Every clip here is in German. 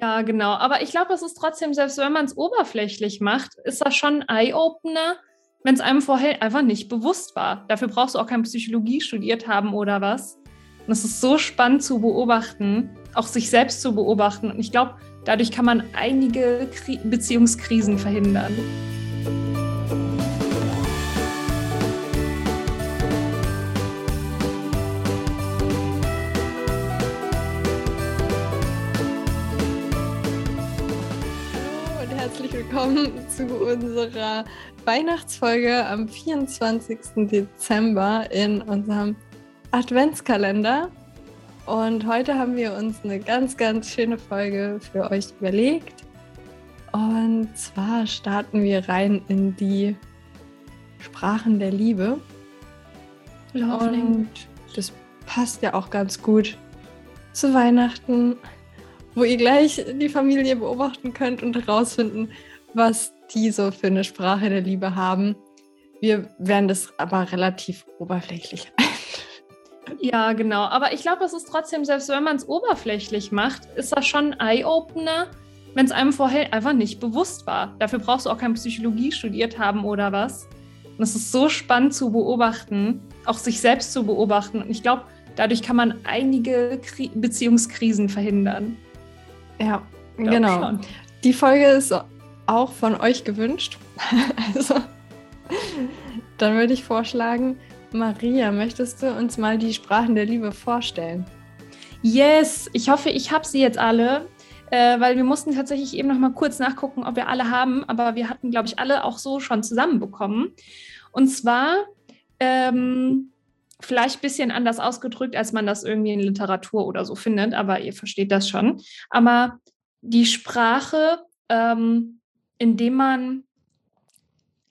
Ja, genau. Aber ich glaube, es ist trotzdem, selbst wenn man es oberflächlich macht, ist das schon ein Eye-Opener, wenn es einem vorher einfach nicht bewusst war. Dafür brauchst du auch keine Psychologie studiert haben oder was. Und es ist so spannend zu beobachten, auch sich selbst zu beobachten. Und ich glaube, dadurch kann man einige Kri Beziehungskrisen verhindern. Willkommen zu unserer Weihnachtsfolge am 24. Dezember in unserem Adventskalender. Und heute haben wir uns eine ganz, ganz schöne Folge für euch überlegt. Und zwar starten wir rein in die Sprachen der Liebe. Und das passt ja auch ganz gut zu Weihnachten, wo ihr gleich die Familie beobachten könnt und herausfinden, was die so für eine Sprache der Liebe haben. Wir werden das aber relativ oberflächlich. Ja, genau. Aber ich glaube, es ist trotzdem, selbst wenn man es oberflächlich macht, ist das schon ein Eye-Opener, wenn es einem vorher einfach nicht bewusst war. Dafür brauchst du auch keine Psychologie studiert haben oder was. Und es ist so spannend zu beobachten, auch sich selbst zu beobachten. Und ich glaube, dadurch kann man einige Kri Beziehungskrisen verhindern. Ja, genau. Schon. Die Folge ist auch von euch gewünscht. also, dann würde ich vorschlagen, Maria, möchtest du uns mal die Sprachen der Liebe vorstellen? Yes, ich hoffe, ich habe sie jetzt alle, äh, weil wir mussten tatsächlich eben noch mal kurz nachgucken, ob wir alle haben, aber wir hatten, glaube ich, alle auch so schon zusammenbekommen. Und zwar ähm, vielleicht ein bisschen anders ausgedrückt, als man das irgendwie in Literatur oder so findet, aber ihr versteht das schon. Aber die Sprache ähm, indem man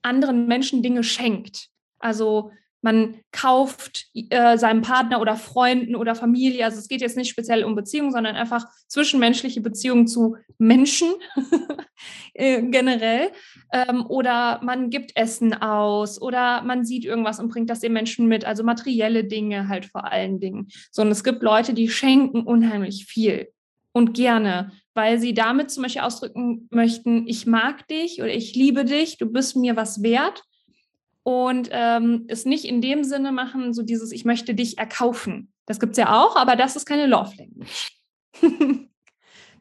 anderen Menschen Dinge schenkt. Also man kauft äh, seinem Partner oder Freunden oder Familie, also es geht jetzt nicht speziell um Beziehungen, sondern einfach zwischenmenschliche Beziehungen zu Menschen äh, generell. Ähm, oder man gibt Essen aus oder man sieht irgendwas und bringt das den Menschen mit, also materielle Dinge halt vor allen Dingen. So, und es gibt Leute, die schenken unheimlich viel und gerne weil sie damit zum Beispiel ausdrücken möchten, ich mag dich oder ich liebe dich, du bist mir was wert. Und ähm, es nicht in dem Sinne machen, so dieses, ich möchte dich erkaufen. Das gibt es ja auch, aber das ist keine Love Language.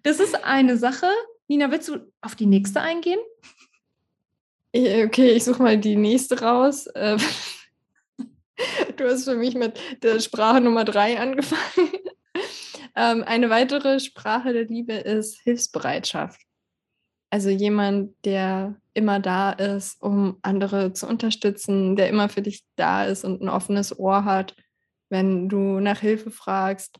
das ist eine Sache. Nina, willst du auf die nächste eingehen? Okay, ich suche mal die nächste raus. Ähm, du hast für mich mit der Sprache Nummer drei angefangen. Ähm, eine weitere Sprache der Liebe ist Hilfsbereitschaft. Also jemand, der immer da ist, um andere zu unterstützen, der immer für dich da ist und ein offenes Ohr hat, wenn du nach Hilfe fragst.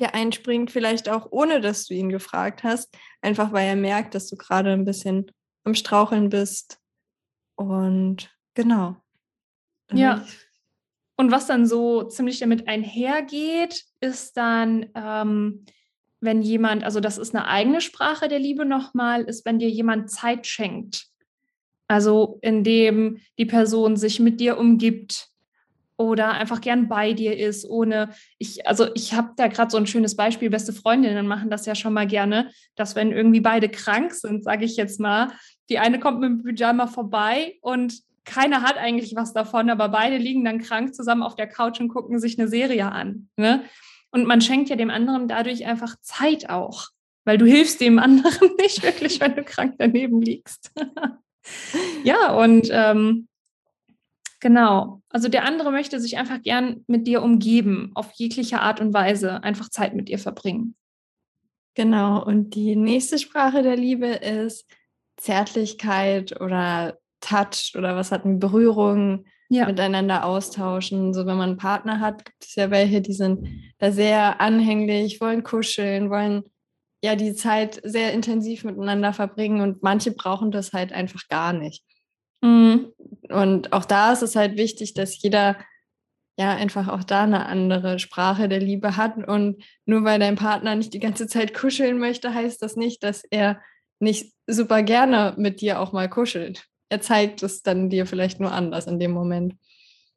Der einspringt vielleicht auch ohne, dass du ihn gefragt hast, einfach weil er merkt, dass du gerade ein bisschen am Straucheln bist. Und genau. ja. Und was dann so ziemlich damit einhergeht, ist dann, ähm, wenn jemand, also das ist eine eigene Sprache der Liebe nochmal, ist, wenn dir jemand Zeit schenkt. Also indem die Person sich mit dir umgibt oder einfach gern bei dir ist, ohne ich, also ich habe da gerade so ein schönes Beispiel, beste Freundinnen machen das ja schon mal gerne, dass wenn irgendwie beide krank sind, sage ich jetzt mal, die eine kommt mit dem Pyjama vorbei und keiner hat eigentlich was davon, aber beide liegen dann krank zusammen auf der Couch und gucken sich eine Serie an. Ne? Und man schenkt ja dem anderen dadurch einfach Zeit auch, weil du hilfst dem anderen nicht wirklich, wenn du krank daneben liegst. ja, und ähm, genau. Also der andere möchte sich einfach gern mit dir umgeben, auf jegliche Art und Weise, einfach Zeit mit dir verbringen. Genau. Und die nächste Sprache der Liebe ist Zärtlichkeit oder Touch oder was hatten Berührung ja. miteinander austauschen. So wenn man einen Partner hat, gibt es ja welche, die sind da sehr anhänglich, wollen kuscheln, wollen ja die Zeit sehr intensiv miteinander verbringen und manche brauchen das halt einfach gar nicht. Mhm. Und auch da ist es halt wichtig, dass jeder ja einfach auch da eine andere Sprache der Liebe hat. Und nur weil dein Partner nicht die ganze Zeit kuscheln möchte, heißt das nicht, dass er nicht super gerne mit dir auch mal kuschelt er zeigt es dann dir vielleicht nur anders in dem Moment.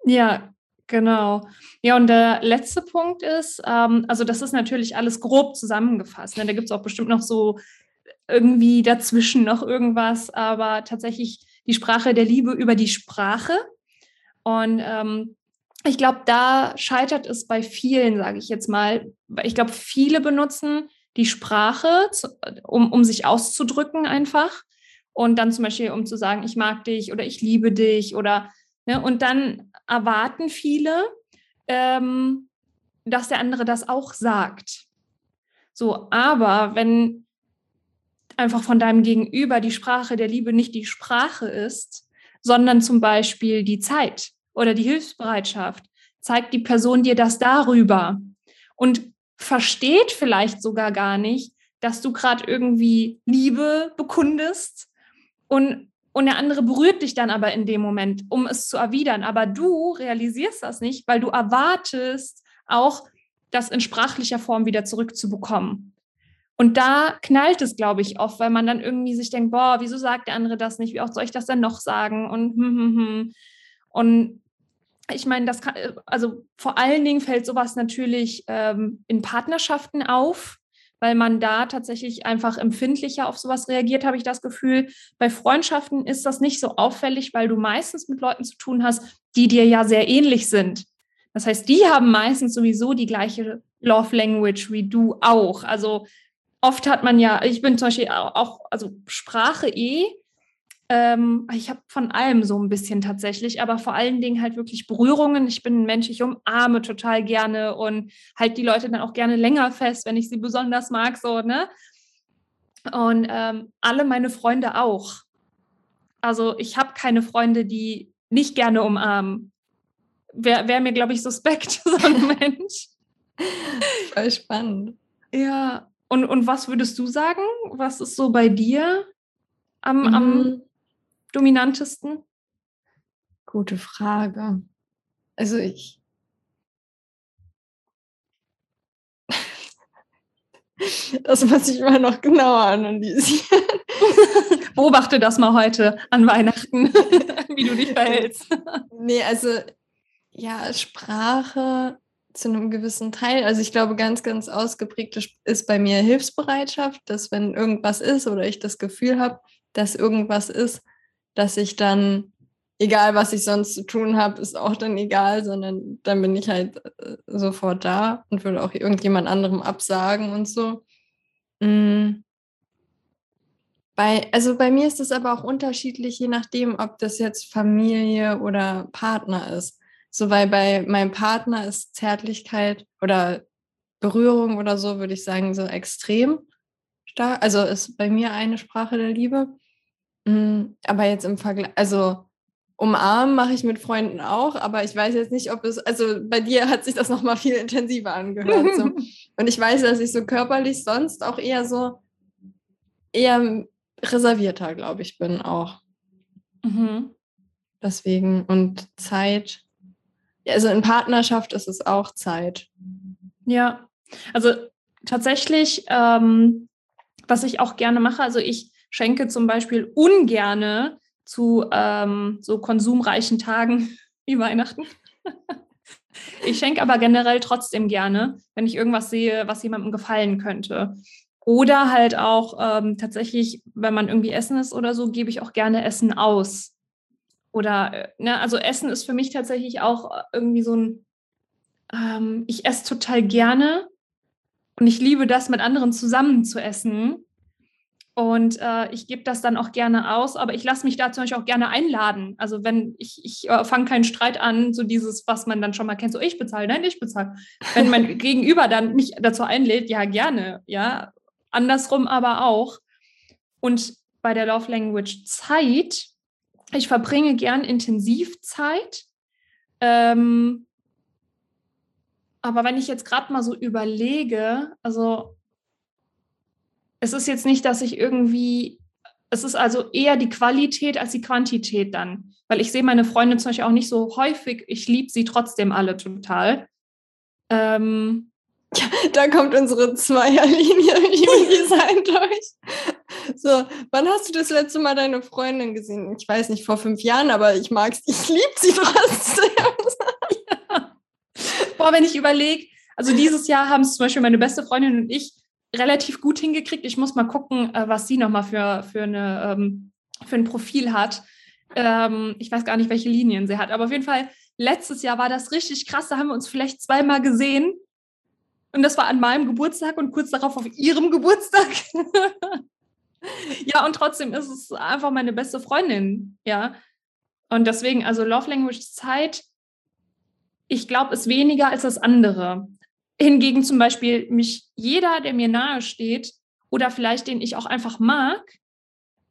Ja, Genau. Ja, und der letzte Punkt ist, ähm, also das ist natürlich alles grob zusammengefasst. Ne? Da gibt es auch bestimmt noch so irgendwie dazwischen noch irgendwas, aber tatsächlich die Sprache der Liebe über die Sprache. Und ähm, ich glaube, da scheitert es bei vielen, sage ich jetzt mal. Ich glaube, viele benutzen die Sprache, um, um sich auszudrücken einfach. Und dann zum Beispiel, um zu sagen, ich mag dich oder ich liebe dich oder, ne, und dann erwarten viele, ähm, dass der andere das auch sagt. So, aber wenn einfach von deinem Gegenüber die Sprache der Liebe nicht die Sprache ist, sondern zum Beispiel die Zeit oder die Hilfsbereitschaft, zeigt die Person dir das darüber und versteht vielleicht sogar gar nicht, dass du gerade irgendwie Liebe bekundest und, und der andere berührt dich dann aber in dem Moment, um es zu erwidern. Aber du realisierst das nicht, weil du erwartest auch, das in sprachlicher Form wieder zurückzubekommen. Und da knallt es, glaube ich, oft, weil man dann irgendwie sich denkt, boah, wieso sagt der andere das nicht? Wie oft soll ich das denn noch sagen? Und, hm, hm, hm. und ich meine, das kann, also vor allen Dingen fällt sowas natürlich ähm, in Partnerschaften auf, weil man da tatsächlich einfach empfindlicher auf sowas reagiert, habe ich das Gefühl. Bei Freundschaften ist das nicht so auffällig, weil du meistens mit Leuten zu tun hast, die dir ja sehr ähnlich sind. Das heißt, die haben meistens sowieso die gleiche Love Language wie du auch. Also oft hat man ja, ich bin zum Beispiel auch, also Sprache eh, ähm, ich habe von allem so ein bisschen tatsächlich, aber vor allen Dingen halt wirklich Berührungen. Ich bin ein Mensch, ich umarme total gerne und halt die Leute dann auch gerne länger fest, wenn ich sie besonders mag, so, ne? Und ähm, alle meine Freunde auch. Also ich habe keine Freunde, die nicht gerne umarmen. Wäre wär mir, glaube ich, suspekt, so ein Mensch. Voll spannend. Ja, und, und was würdest du sagen? Was ist so bei dir am, mhm. am dominantesten? Gute Frage. Also ich. Das muss ich mal noch genauer analysieren. Beobachte das mal heute an Weihnachten, wie du dich verhältst. Nee, also ja, Sprache zu einem gewissen Teil. Also ich glaube, ganz, ganz ausgeprägt ist bei mir Hilfsbereitschaft, dass wenn irgendwas ist oder ich das Gefühl habe, dass irgendwas ist, dass ich dann, egal was ich sonst zu tun habe, ist auch dann egal, sondern dann bin ich halt äh, sofort da und würde auch irgendjemand anderem absagen und so. Mhm. Bei, also bei mir ist es aber auch unterschiedlich, je nachdem, ob das jetzt Familie oder Partner ist. So, weil bei meinem Partner ist Zärtlichkeit oder Berührung oder so, würde ich sagen, so extrem stark. Also ist bei mir eine Sprache der Liebe. Mhm, aber jetzt im Vergleich, also umarmen mache ich mit Freunden auch, aber ich weiß jetzt nicht, ob es, also bei dir hat sich das nochmal viel intensiver angehört. So. Und ich weiß, dass ich so körperlich sonst auch eher so, eher reservierter, glaube ich, bin auch. Mhm. Deswegen und Zeit, also in Partnerschaft ist es auch Zeit. Ja, also tatsächlich, ähm, was ich auch gerne mache, also ich schenke zum Beispiel ungerne zu ähm, so konsumreichen Tagen wie Weihnachten. ich schenke aber generell trotzdem gerne, wenn ich irgendwas sehe, was jemandem gefallen könnte. Oder halt auch ähm, tatsächlich, wenn man irgendwie essen ist oder so, gebe ich auch gerne Essen aus. Oder, äh, ne, also Essen ist für mich tatsächlich auch äh, irgendwie so ein, ähm, ich esse total gerne und ich liebe das, mit anderen zusammen zu essen. Und äh, ich gebe das dann auch gerne aus, aber ich lasse mich da zum Beispiel auch gerne einladen. Also wenn ich, ich äh, fange keinen Streit an, so dieses, was man dann schon mal kennt, so ich bezahle, nein, ich bezahle. Wenn mein Gegenüber dann mich dazu einlädt, ja, gerne, ja. Andersrum aber auch. Und bei der Love Language Zeit, ich verbringe gern Intensivzeit. Ähm, aber wenn ich jetzt gerade mal so überlege, also es ist jetzt nicht, dass ich irgendwie, es ist also eher die Qualität als die Quantität dann. Weil ich sehe meine Freunde zum Beispiel auch nicht so häufig, ich liebe sie trotzdem alle total. Ähm, ja, da kommt unsere Zweierlinie Human Design durch. So, wann hast du das letzte Mal deine Freundin gesehen? Ich weiß nicht, vor fünf Jahren, aber ich mag sie, ich liebe sie trotzdem. ja. Boah, wenn ich überlege, also dieses Jahr haben es zum Beispiel meine beste Freundin und ich relativ gut hingekriegt. Ich muss mal gucken, äh, was sie nochmal für, für, ähm, für ein Profil hat. Ähm, ich weiß gar nicht, welche Linien sie hat, aber auf jeden Fall, letztes Jahr war das richtig krass. Da haben wir uns vielleicht zweimal gesehen. Und das war an meinem Geburtstag und kurz darauf auf ihrem Geburtstag. ja, und trotzdem ist es einfach meine beste Freundin. Ja. Und deswegen, also Love Language Zeit, ich glaube, ist weniger als das andere. Hingegen zum Beispiel mich jeder, der mir nahe steht oder vielleicht den ich auch einfach mag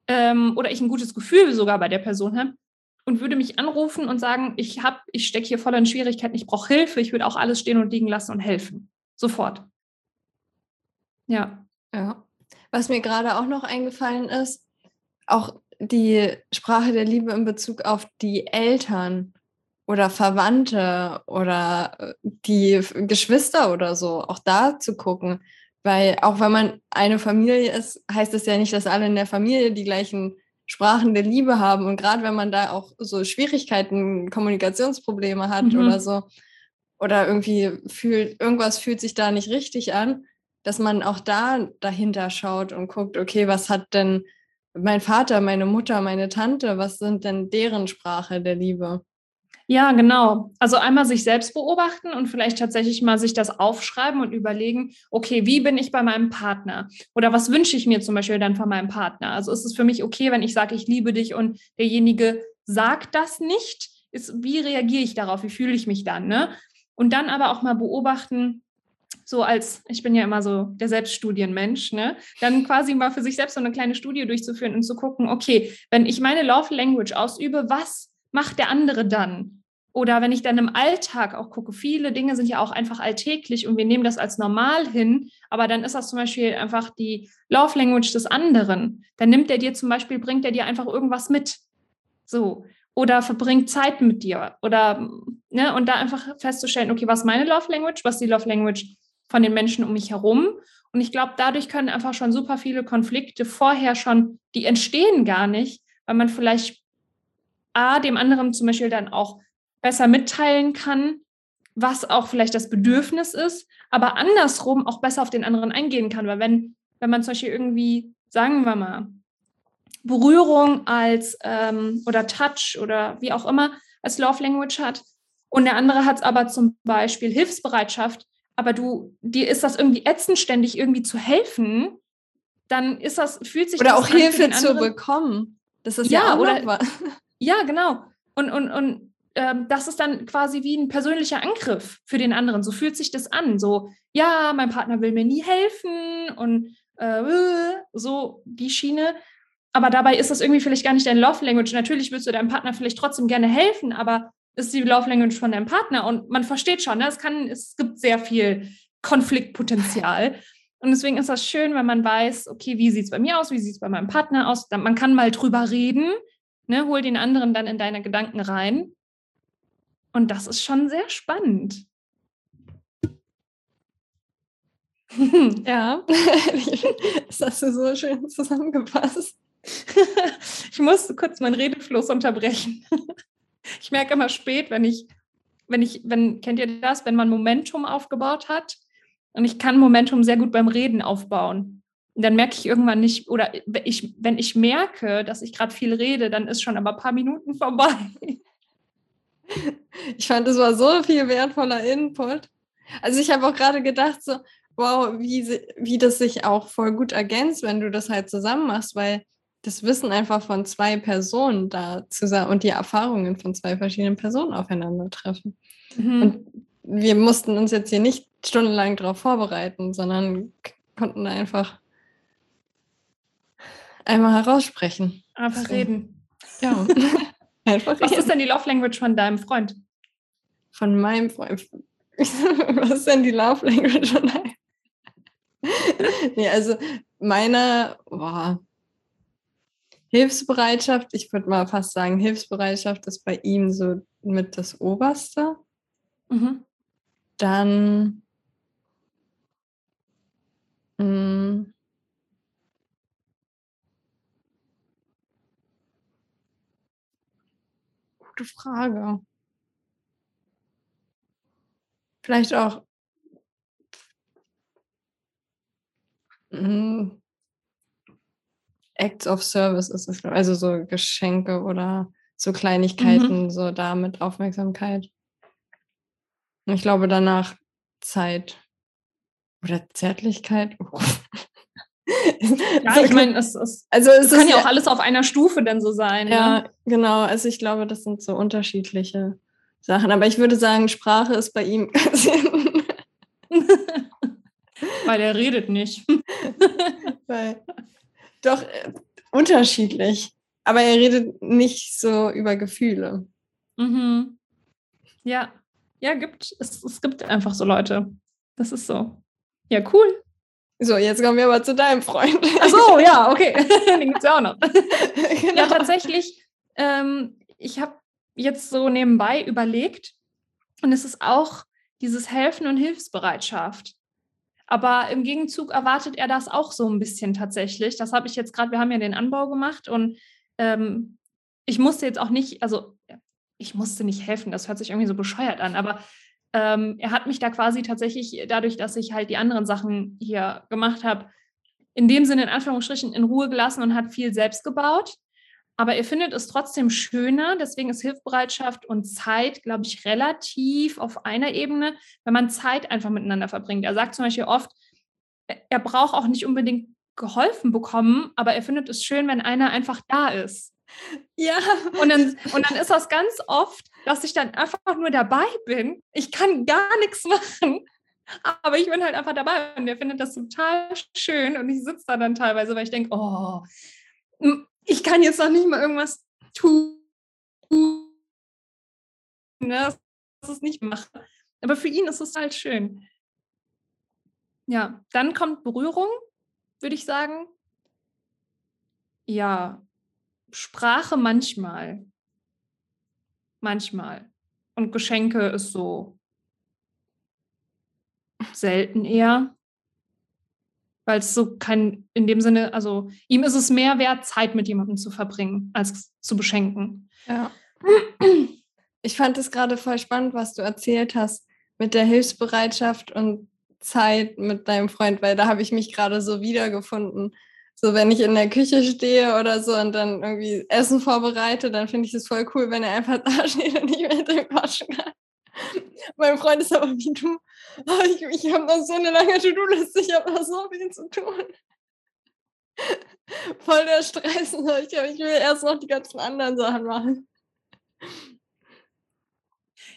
ähm, oder ich ein gutes Gefühl sogar bei der Person habe und würde mich anrufen und sagen, ich habe, ich stecke hier voll in Schwierigkeiten, ich brauche Hilfe, ich würde auch alles stehen und liegen lassen und helfen. Sofort. Ja. Ja. Was mir gerade auch noch eingefallen ist, auch die Sprache der Liebe in Bezug auf die Eltern oder Verwandte oder äh, die Geschwister oder so, auch da zu gucken. Weil auch wenn man eine Familie ist, heißt es ja nicht, dass alle in der Familie die gleichen Sprachen der Liebe haben. Und gerade wenn man da auch so Schwierigkeiten, Kommunikationsprobleme hat mhm. oder so, oder irgendwie fühlt, irgendwas fühlt sich da nicht richtig an, dass man auch da dahinter schaut und guckt, okay, was hat denn mein Vater, meine Mutter, meine Tante, was sind denn deren Sprache der Liebe? Ja, genau. Also einmal sich selbst beobachten und vielleicht tatsächlich mal sich das aufschreiben und überlegen, okay, wie bin ich bei meinem Partner? Oder was wünsche ich mir zum Beispiel dann von meinem Partner? Also ist es für mich okay, wenn ich sage, ich liebe dich und derjenige sagt das nicht? Ist, wie reagiere ich darauf? Wie fühle ich mich dann? Ne? Und dann aber auch mal beobachten, so als, ich bin ja immer so der Selbststudienmensch, ne? Dann quasi mal für sich selbst so eine kleine Studie durchzuführen und zu gucken, okay, wenn ich meine Love Language ausübe, was macht der andere dann? Oder wenn ich dann im Alltag auch gucke, viele Dinge sind ja auch einfach alltäglich und wir nehmen das als normal hin, aber dann ist das zum Beispiel einfach die Love Language des anderen. Dann nimmt er dir zum Beispiel, bringt er dir einfach irgendwas mit. So. Oder verbringt Zeit mit dir. Oder, ne, und da einfach festzustellen, okay, was ist meine Love Language, was ist die Love Language von den Menschen um mich herum. Und ich glaube, dadurch können einfach schon super viele Konflikte vorher schon, die entstehen gar nicht, weil man vielleicht A, dem anderen zum Beispiel dann auch besser mitteilen kann, was auch vielleicht das Bedürfnis ist, aber andersrum auch besser auf den anderen eingehen kann. Weil wenn, wenn man zum Beispiel irgendwie, sagen wir mal, Berührung als ähm, oder Touch oder wie auch immer als Love Language hat und der andere hat aber zum Beispiel Hilfsbereitschaft, aber du, dir ist das irgendwie ätzend, ständig irgendwie zu helfen, dann ist das, fühlt sich Oder auch Hilfe zu bekommen. Das ist ja, ja auch oder, Ja, genau. Und, und, und ähm, das ist dann quasi wie ein persönlicher Angriff für den anderen. So fühlt sich das an. So, ja, mein Partner will mir nie helfen und äh, so die Schiene. Aber dabei ist das irgendwie vielleicht gar nicht dein Love Language. Natürlich willst du deinem Partner vielleicht trotzdem gerne helfen, aber ist die Love Language von deinem Partner und man versteht schon, ne? es, kann, es gibt sehr viel Konfliktpotenzial. Und deswegen ist das schön, wenn man weiß, okay, wie sieht es bei mir aus, wie sieht es bei meinem Partner aus. Man kann mal drüber reden, ne? hol den anderen dann in deine Gedanken rein und das ist schon sehr spannend. Ja, das hast du so schön zusammengefasst. ich muss kurz meinen Redefluss unterbrechen. Ich merke immer spät, wenn ich, wenn ich, wenn, kennt ihr das, wenn man Momentum aufgebaut hat? Und ich kann Momentum sehr gut beim Reden aufbauen. Und dann merke ich irgendwann nicht, oder ich, wenn ich merke, dass ich gerade viel rede, dann ist schon aber ein paar Minuten vorbei. Ich fand, es war so viel wertvoller Input. Also ich habe auch gerade gedacht, so, wow, wie, wie das sich auch voll gut ergänzt, wenn du das halt zusammen machst, weil das Wissen einfach von zwei Personen da zusammen und die Erfahrungen von zwei verschiedenen Personen aufeinandertreffen. Mhm. Und wir mussten uns jetzt hier nicht stundenlang darauf vorbereiten, sondern konnten einfach einmal heraussprechen. Einfach so. reden. Ja. Einfach Was ist denn die Love Language von deinem Freund? Von meinem Freund. Was ist denn die Love Language von deinem? nee, also meine boah, Hilfsbereitschaft, ich würde mal fast sagen, Hilfsbereitschaft ist bei ihm so mit das Oberste. Mhm. Dann mh, gute Frage. Vielleicht auch mm, Acts of Service ist es, also so Geschenke oder so Kleinigkeiten, mhm. so da mit Aufmerksamkeit. Ich glaube danach Zeit oder Zärtlichkeit. Oh. Ja, ich meine, es, es, also es, kann ja auch alles auf einer Stufe dann so sein. Ja, ne? genau. Also ich glaube, das sind so unterschiedliche Sachen. Aber ich würde sagen, Sprache ist bei ihm Weil er redet nicht. Weil, doch, äh, unterschiedlich. Aber er redet nicht so über Gefühle. Mhm. Ja, ja, gibt, es, es gibt einfach so Leute. Das ist so. Ja, cool. So, jetzt kommen wir aber zu deinem Freund. Ach so, ja, okay. Den gibt es ja auch noch. Genau. Ja, tatsächlich, ähm, ich habe jetzt so nebenbei überlegt und es ist auch dieses Helfen und Hilfsbereitschaft. Aber im Gegenzug erwartet er das auch so ein bisschen tatsächlich. Das habe ich jetzt gerade, wir haben ja den Anbau gemacht und ähm, ich musste jetzt auch nicht, also ich musste nicht helfen, das hört sich irgendwie so bescheuert an, aber ähm, er hat mich da quasi tatsächlich, dadurch, dass ich halt die anderen Sachen hier gemacht habe, in dem Sinne in Anführungsstrichen in Ruhe gelassen und hat viel selbst gebaut. Aber er findet es trotzdem schöner. Deswegen ist Hilfsbereitschaft und Zeit, glaube ich, relativ auf einer Ebene, wenn man Zeit einfach miteinander verbringt. Er sagt zum Beispiel oft, er braucht auch nicht unbedingt geholfen bekommen, aber er findet es schön, wenn einer einfach da ist. Ja. Und dann, und dann ist das ganz oft, dass ich dann einfach nur dabei bin. Ich kann gar nichts machen, aber ich bin halt einfach dabei und der findet das total schön und ich sitze da dann teilweise, weil ich denke, oh, ich kann jetzt noch nicht mal irgendwas tun, ne, dass ich nicht mache. Aber für ihn ist es halt schön. Ja, dann kommt Berührung, würde ich sagen. Ja, Sprache manchmal. Manchmal. Und Geschenke ist so selten eher. Weil es so kein, in dem Sinne, also ihm ist es mehr wert, Zeit mit jemandem zu verbringen, als zu beschenken. Ja. Ich fand es gerade voll spannend, was du erzählt hast mit der Hilfsbereitschaft und Zeit mit deinem Freund, weil da habe ich mich gerade so wiedergefunden. So, wenn ich in der Küche stehe oder so und dann irgendwie Essen vorbereite, dann finde ich es voll cool, wenn er einfach da steht und ich mit dem quatschen kann. Mein Freund ist aber wie du. Ich ich habe noch so eine lange To-Do-Liste, ich habe noch so viel zu tun. Voll der Stress. Ich, ich will erst noch die ganzen anderen Sachen machen.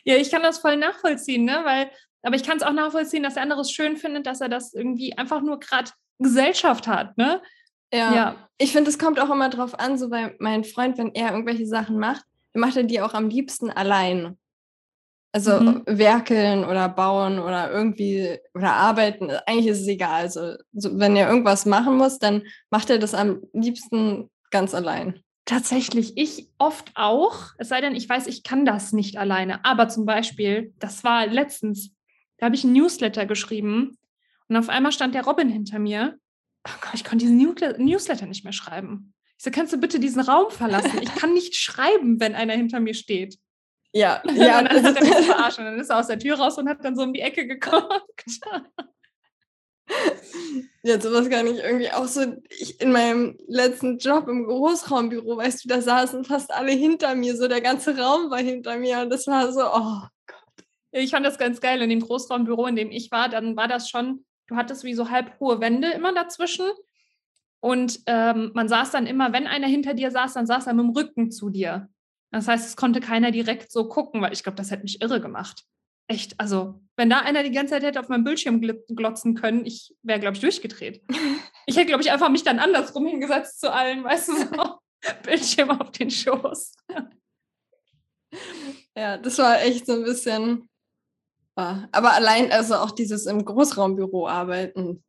Ja, ich kann das voll nachvollziehen, ne? Weil, aber ich kann es auch nachvollziehen, dass der andere es schön findet, dass er das irgendwie einfach nur gerade Gesellschaft hat, ne? Ja. ja. Ich finde, es kommt auch immer drauf an, so bei meinem Freund, wenn er irgendwelche Sachen macht, dann macht er die auch am liebsten allein. Also mhm. werkeln oder bauen oder irgendwie oder arbeiten, eigentlich ist es egal. Also so, wenn er irgendwas machen muss, dann macht er das am liebsten ganz allein. Tatsächlich, ich oft auch, es sei denn, ich weiß, ich kann das nicht alleine. Aber zum Beispiel, das war letztens, da habe ich ein Newsletter geschrieben und auf einmal stand der Robin hinter mir oh Gott, ich konnte diesen Newsletter nicht mehr schreiben. Ich so, kannst du bitte diesen Raum verlassen? Ich kann nicht schreiben, wenn einer hinter mir steht. Ja, ja. und dann hat er mich verarscht und dann ist er aus der Tür raus und hat dann so um die Ecke geguckt. Ja, sowas kann ich irgendwie auch so. Ich, in meinem letzten Job im Großraumbüro, weißt du, da saßen fast alle hinter mir, so der ganze Raum war hinter mir und das war so, oh Gott. Ich fand das ganz geil. In dem Großraumbüro, in dem ich war, dann war das schon du hattest wie so halb hohe Wände immer dazwischen. Und ähm, man saß dann immer, wenn einer hinter dir saß, dann saß er mit dem Rücken zu dir. Das heißt, es konnte keiner direkt so gucken, weil ich glaube, das hätte mich irre gemacht. Echt, also, wenn da einer die ganze Zeit hätte auf meinem Bildschirm glotzen können, ich wäre, glaube ich, durchgedreht. Ich hätte, glaube ich, einfach mich dann andersrum hingesetzt zu allen, weißt du, so Bildschirm auf den Schoß. Ja, das war echt so ein bisschen aber allein, also auch dieses im Großraumbüro arbeiten.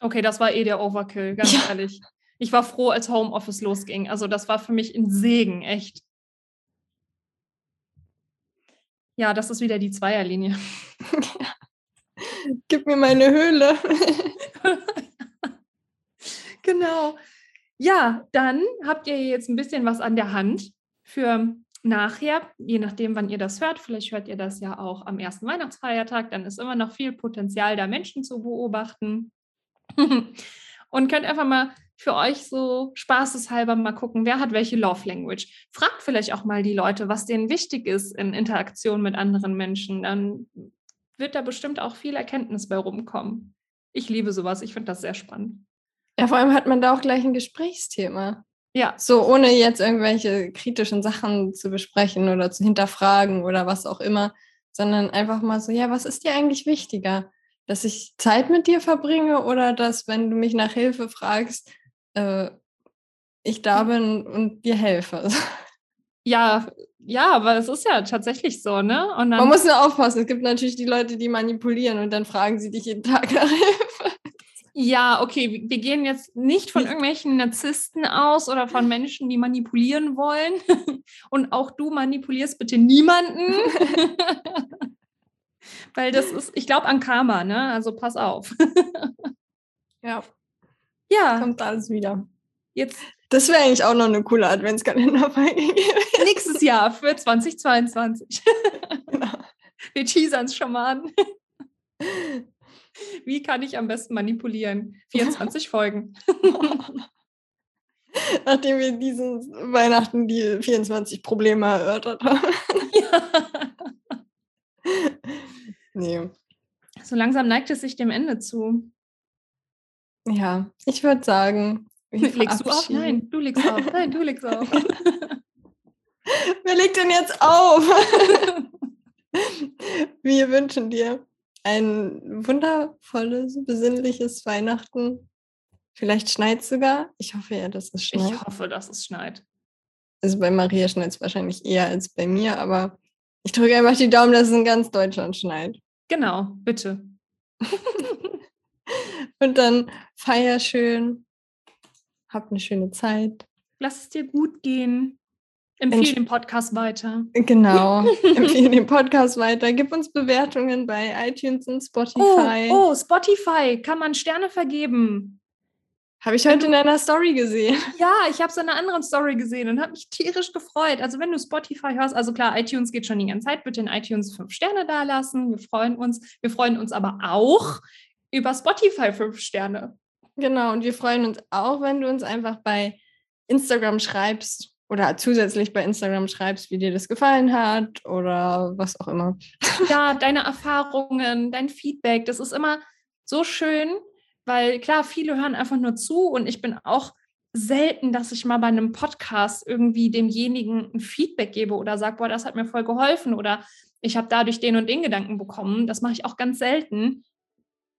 Okay, das war eh der Overkill, ganz ja. ehrlich. Ich war froh, als Homeoffice losging. Also das war für mich ein Segen, echt. Ja, das ist wieder die Zweierlinie. Gib mir meine Höhle. genau. Ja, dann habt ihr jetzt ein bisschen was an der Hand für nachher, je nachdem, wann ihr das hört, vielleicht hört ihr das ja auch am ersten Weihnachtsfeiertag, dann ist immer noch viel Potenzial, da Menschen zu beobachten. und könnt einfach mal für euch so spaßeshalber mal gucken, wer hat welche Love Language. Fragt vielleicht auch mal die Leute, was denen wichtig ist in Interaktion mit anderen Menschen. Dann wird da bestimmt auch viel Erkenntnis bei rumkommen. Ich liebe sowas. Ich finde das sehr spannend. Ja, vor allem hat man da auch gleich ein Gesprächsthema. Ja. So, ohne jetzt irgendwelche kritischen Sachen zu besprechen oder zu hinterfragen oder was auch immer, sondern einfach mal so, ja, was ist dir eigentlich wichtiger? Dass ich Zeit mit dir verbringe oder dass, wenn du mich nach Hilfe fragst, äh, ich da bin und dir helfe? Ja, ja, aber es ist ja tatsächlich so, ne? Man muss nur aufpassen. Es gibt natürlich die Leute, die manipulieren und dann fragen sie dich jeden Tag nach Hilfe. Ja, okay, wir gehen jetzt nicht von irgendwelchen Narzissten aus oder von Menschen, die manipulieren wollen. Und auch du manipulierst bitte niemanden. Weil das ist, ich glaube an Karma, ne? Also pass auf. ja. Ja. Kommt alles wieder. Jetzt. Das wäre eigentlich auch noch eine coole Adventskalender-Folge. Nächstes Jahr für 2022. Genau. Wir teasern es schon mal an. Wie kann ich am besten manipulieren? 24 Folgen. Nachdem wir diesen Weihnachten die 24 Probleme erörtert haben. Ja. nee. So langsam neigt es sich dem Ende zu. Ja, ich würde sagen. Legst du auf? Nein, du legst auf. Nein, du legst auf. Wer legt denn jetzt auf? wir wünschen dir ein wundervolles, besinnliches Weihnachten. Vielleicht schneit es sogar. Ich hoffe ja, dass es schneit. Ich hoffe, dass es schneit. Also bei Maria schneit es wahrscheinlich eher als bei mir, aber ich drücke einfach die Daumen, dass es in ganz Deutschland schneit. Genau, bitte. Und dann feier schön. Hab eine schöne Zeit. Lass es dir gut gehen. Empfehle den Podcast weiter. Genau, empfehle den Podcast weiter. Gib uns Bewertungen bei iTunes und Spotify. Oh, oh Spotify, kann man Sterne vergeben. Habe ich heute in einer Story gesehen. Ja, ich habe es in einer anderen Story gesehen und habe mich tierisch gefreut. Also wenn du Spotify hörst, also klar, iTunes geht schon die ganze Zeit, bitte in iTunes fünf Sterne dalassen. Wir freuen uns. Wir freuen uns aber auch über Spotify fünf Sterne. Genau, und wir freuen uns auch, wenn du uns einfach bei Instagram schreibst, oder zusätzlich bei Instagram schreibst, wie dir das gefallen hat oder was auch immer. Ja, deine Erfahrungen, dein Feedback, das ist immer so schön, weil klar, viele hören einfach nur zu und ich bin auch selten, dass ich mal bei einem Podcast irgendwie demjenigen ein Feedback gebe oder sage, boah, das hat mir voll geholfen oder ich habe dadurch den und den Gedanken bekommen. Das mache ich auch ganz selten.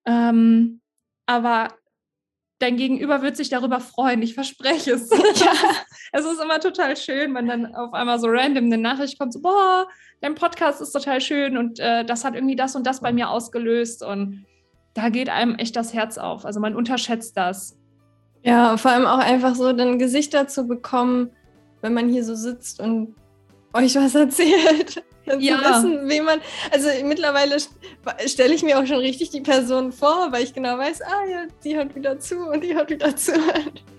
Ähm, aber dein Gegenüber wird sich darüber freuen, ich verspreche es. Ja. es ist immer total schön, wenn dann auf einmal so random eine Nachricht kommt, so, boah, dein Podcast ist total schön und äh, das hat irgendwie das und das bei mir ausgelöst und da geht einem echt das Herz auf. Also man unterschätzt das. Ja, vor allem auch einfach so dann Gesichter zu bekommen, wenn man hier so sitzt und euch was erzählt. Dann ja. zu wissen, wie man. Also mittlerweile stelle ich mir auch schon richtig die Person vor, weil ich genau weiß, ah ja, die hört wieder zu und die hört wieder zu.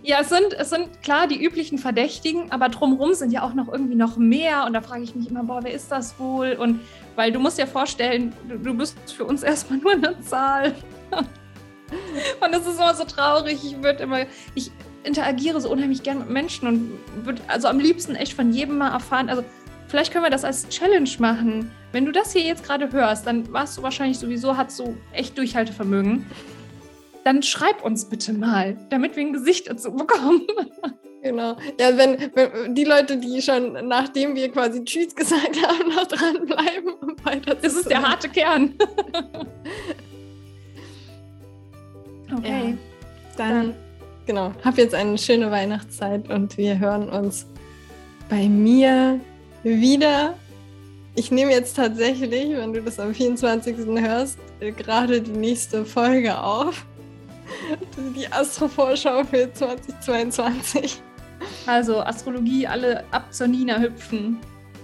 Ja, es sind, es sind klar die üblichen Verdächtigen, aber drumherum sind ja auch noch irgendwie noch mehr. Und da frage ich mich immer, boah, wer ist das wohl? Und weil du musst dir vorstellen, du, du bist für uns erstmal nur eine Zahl. und das ist immer so traurig. Ich würde immer, ich interagiere so unheimlich gern mit Menschen und würde also am liebsten echt von jedem mal erfahren. Also Vielleicht können wir das als Challenge machen. Wenn du das hier jetzt gerade hörst, dann warst du wahrscheinlich sowieso, hast du echt Durchhaltevermögen. Dann schreib uns bitte mal, damit wir ein Gesicht dazu bekommen. Genau. Ja, wenn, wenn, die Leute, die schon nachdem wir quasi Tschüss gesagt haben, noch dranbleiben, um weiter Das ist der harte Kern. okay. Ja, dann, dann, genau. Hab jetzt eine schöne Weihnachtszeit und wir hören uns bei mir wieder. Ich nehme jetzt tatsächlich, wenn du das am 24. hörst, gerade die nächste Folge auf. Die Astrovorschau für 2022. Also Astrologie, alle ab zur Nina hüpfen.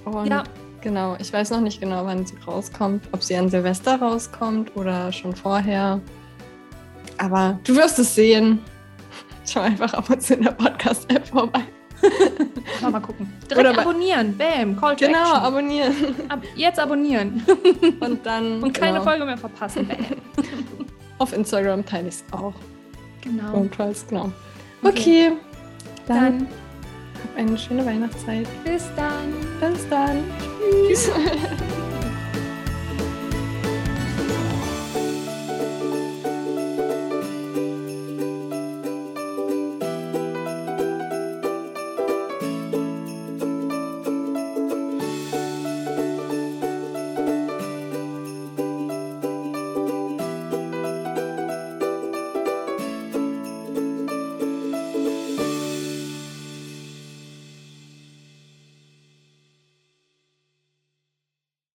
Und ja. Genau, ich weiß noch nicht genau, wann sie rauskommt. Ob sie an Silvester rauskommt oder schon vorher. Aber du wirst es sehen. Schau einfach ab und zu in der Podcast-App vorbei. Mal gucken. Direkt Oder abonnieren. Bam. Call to Genau, action. abonnieren. Ab, jetzt abonnieren. Und dann. Und keine genau. Folge mehr verpassen. Bam. Auf Instagram teile ich es auch. Genau. Und genau. Okay. okay. Dann, dann hab eine schöne Weihnachtszeit. Bis dann. Bis dann. Tschüss.